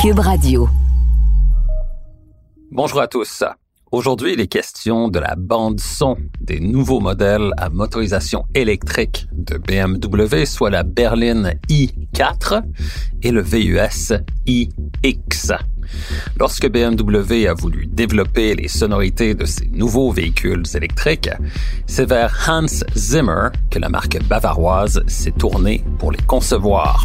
Cube Radio. Bonjour à tous. Aujourd'hui, il est question de la bande son des nouveaux modèles à motorisation électrique de BMW, soit la berline i4 et le VUS iX. Lorsque BMW a voulu développer les sonorités de ces nouveaux véhicules électriques, c'est vers Hans Zimmer que la marque bavaroise s'est tournée pour les concevoir.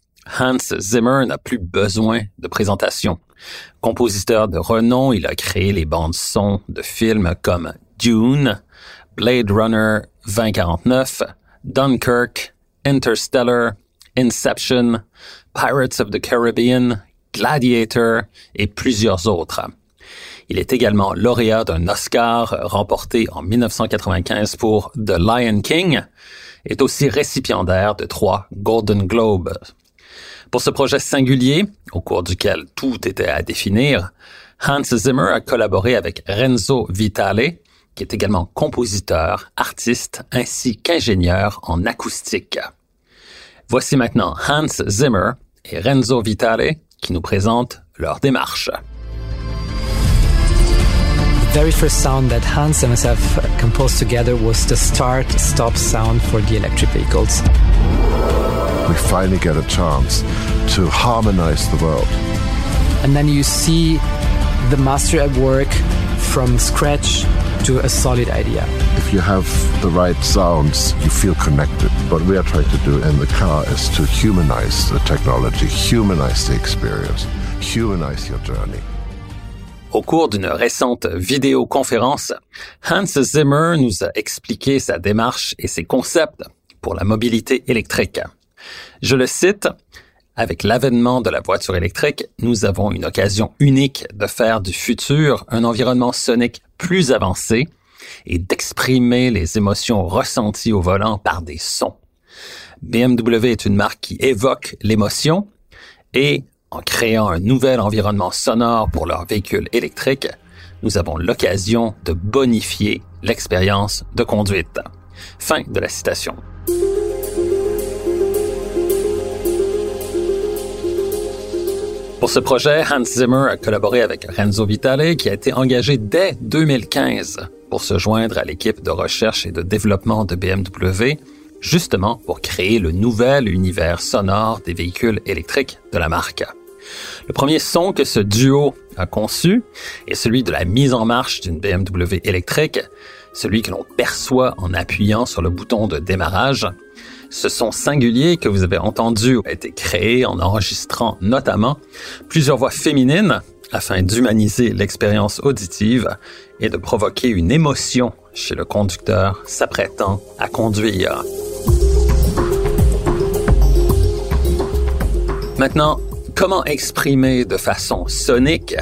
Hans Zimmer n'a plus besoin de présentation. Compositeur de renom, il a créé les bandes son de films comme Dune, Blade Runner 2049, Dunkirk, Interstellar, Inception, Pirates of the Caribbean, Gladiator et plusieurs autres. Il est également lauréat d'un Oscar remporté en 1995 pour The Lion King, est aussi récipiendaire de trois Golden Globes pour ce projet singulier, au cours duquel tout était à définir, Hans Zimmer a collaboré avec Renzo Vitale, qui est également compositeur, artiste ainsi qu'ingénieur en acoustique. Voici maintenant Hans Zimmer et Renzo Vitale qui nous présentent leur démarche. The very first sound that Hans and myself composed together was the start-stop sound for the electric vehicles. We finally get a chance to harmonize the world. And then you see the master at work from scratch to a solid idea. If you have the right sounds, you feel connected. What we are trying to do in the car is to humanize the technology, humanize the experience, humanize your journey. Au cours d'une récente vidéoconférence, Hans Zimmer nous a expliqué sa démarche et ses concepts pour la mobilité électrique. Je le cite, avec l'avènement de la voiture électrique, nous avons une occasion unique de faire du futur un environnement sonique plus avancé et d'exprimer les émotions ressenties au volant par des sons. BMW est une marque qui évoque l'émotion et en créant un nouvel environnement sonore pour leurs véhicules électriques, nous avons l'occasion de bonifier l'expérience de conduite. Fin de la citation. Pour ce projet, Hans Zimmer a collaboré avec Renzo Vitale, qui a été engagé dès 2015 pour se joindre à l'équipe de recherche et de développement de BMW, justement pour créer le nouvel univers sonore des véhicules électriques de la marque. Le premier son que ce duo a conçu est celui de la mise en marche d'une BMW électrique, celui que l'on perçoit en appuyant sur le bouton de démarrage, ce son singulier que vous avez entendu a été créé en enregistrant notamment plusieurs voix féminines afin d'humaniser l'expérience auditive et de provoquer une émotion chez le conducteur s'apprêtant à conduire. Maintenant, comment exprimer de façon sonique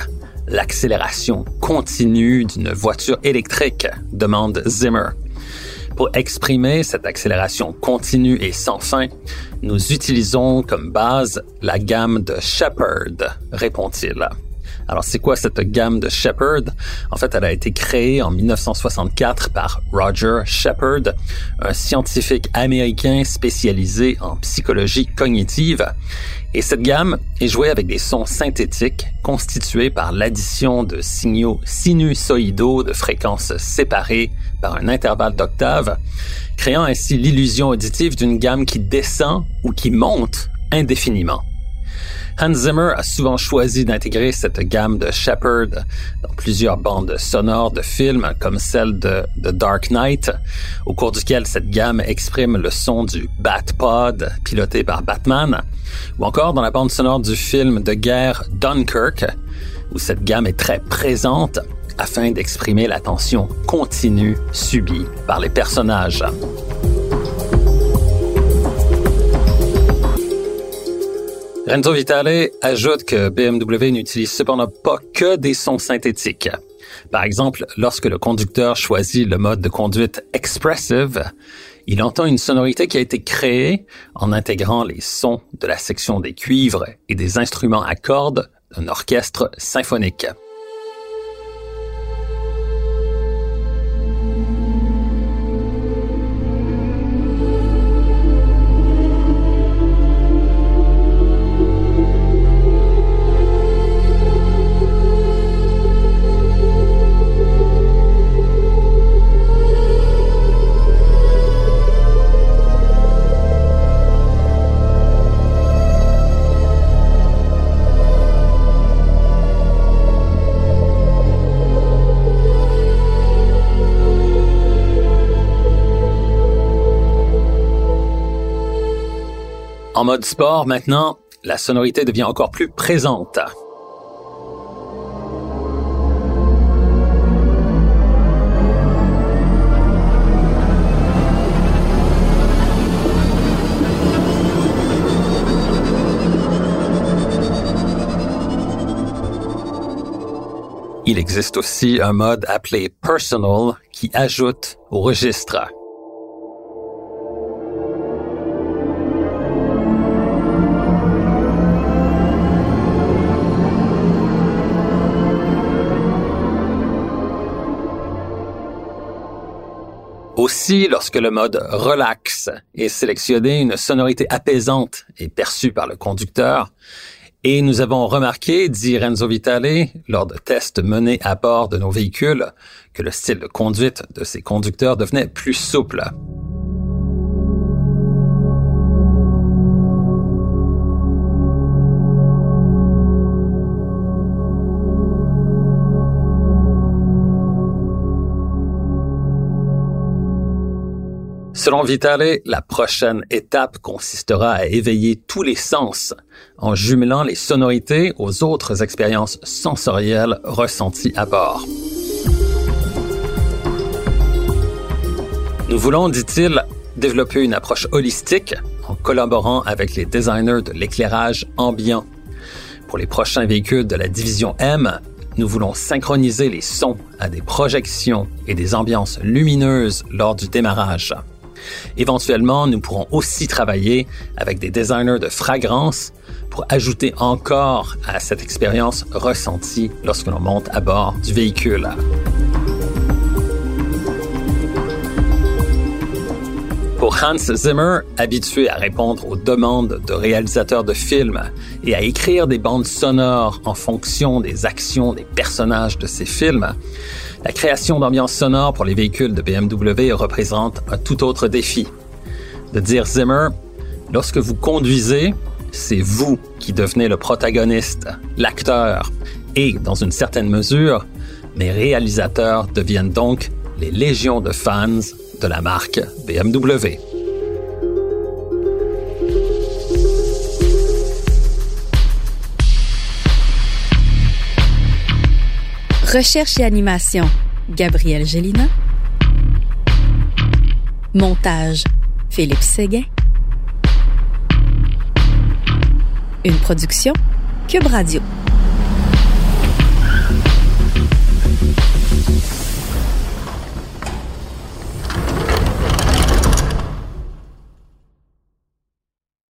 l'accélération continue d'une voiture électrique? demande Zimmer. Pour exprimer cette accélération continue et sans fin, nous utilisons comme base la gamme de Shepard, répond-il. Alors, c'est quoi cette gamme de Shepard? En fait, elle a été créée en 1964 par Roger Shepard, un scientifique américain spécialisé en psychologie cognitive. Et cette gamme est jouée avec des sons synthétiques constitués par l'addition de signaux sinusoïdaux de fréquences séparées par un intervalle d'octave, créant ainsi l'illusion auditive d'une gamme qui descend ou qui monte indéfiniment. Hans Zimmer a souvent choisi d'intégrer cette gamme de Shepard dans plusieurs bandes sonores de films comme celle de The Dark Knight, au cours duquel cette gamme exprime le son du Batpod piloté par Batman, ou encore dans la bande sonore du film de guerre Dunkirk, où cette gamme est très présente afin d'exprimer la tension continue subie par les personnages. Renzo Vitale ajoute que BMW n'utilise cependant pas que des sons synthétiques. Par exemple, lorsque le conducteur choisit le mode de conduite expressive, il entend une sonorité qui a été créée en intégrant les sons de la section des cuivres et des instruments à cordes d'un orchestre symphonique. En mode sport, maintenant, la sonorité devient encore plus présente. Il existe aussi un mode appelé Personal qui ajoute au registre. Aussi, lorsque le mode relax est sélectionné, une sonorité apaisante est perçue par le conducteur. Et nous avons remarqué, dit Renzo Vitale, lors de tests menés à bord de nos véhicules, que le style de conduite de ces conducteurs devenait plus souple. Selon Vitale, la prochaine étape consistera à éveiller tous les sens en jumelant les sonorités aux autres expériences sensorielles ressenties à bord. Nous voulons, dit-il, développer une approche holistique en collaborant avec les designers de l'éclairage ambiant. Pour les prochains véhicules de la division M, nous voulons synchroniser les sons à des projections et des ambiances lumineuses lors du démarrage. Éventuellement, nous pourrons aussi travailler avec des designers de fragrance pour ajouter encore à cette expérience ressentie lorsque l'on monte à bord du véhicule. Pour Hans Zimmer, habitué à répondre aux demandes de réalisateurs de films et à écrire des bandes sonores en fonction des actions des personnages de ces films, la création d'ambiance sonore pour les véhicules de BMW représente un tout autre défi. De dire Zimmer, lorsque vous conduisez, c'est vous qui devenez le protagoniste, l'acteur, et dans une certaine mesure, mes réalisateurs deviennent donc les légions de fans de la marque BMW. Recherche et animation, Gabriel Gélina. Montage, Philippe Séguin. Une production, Cube Radio.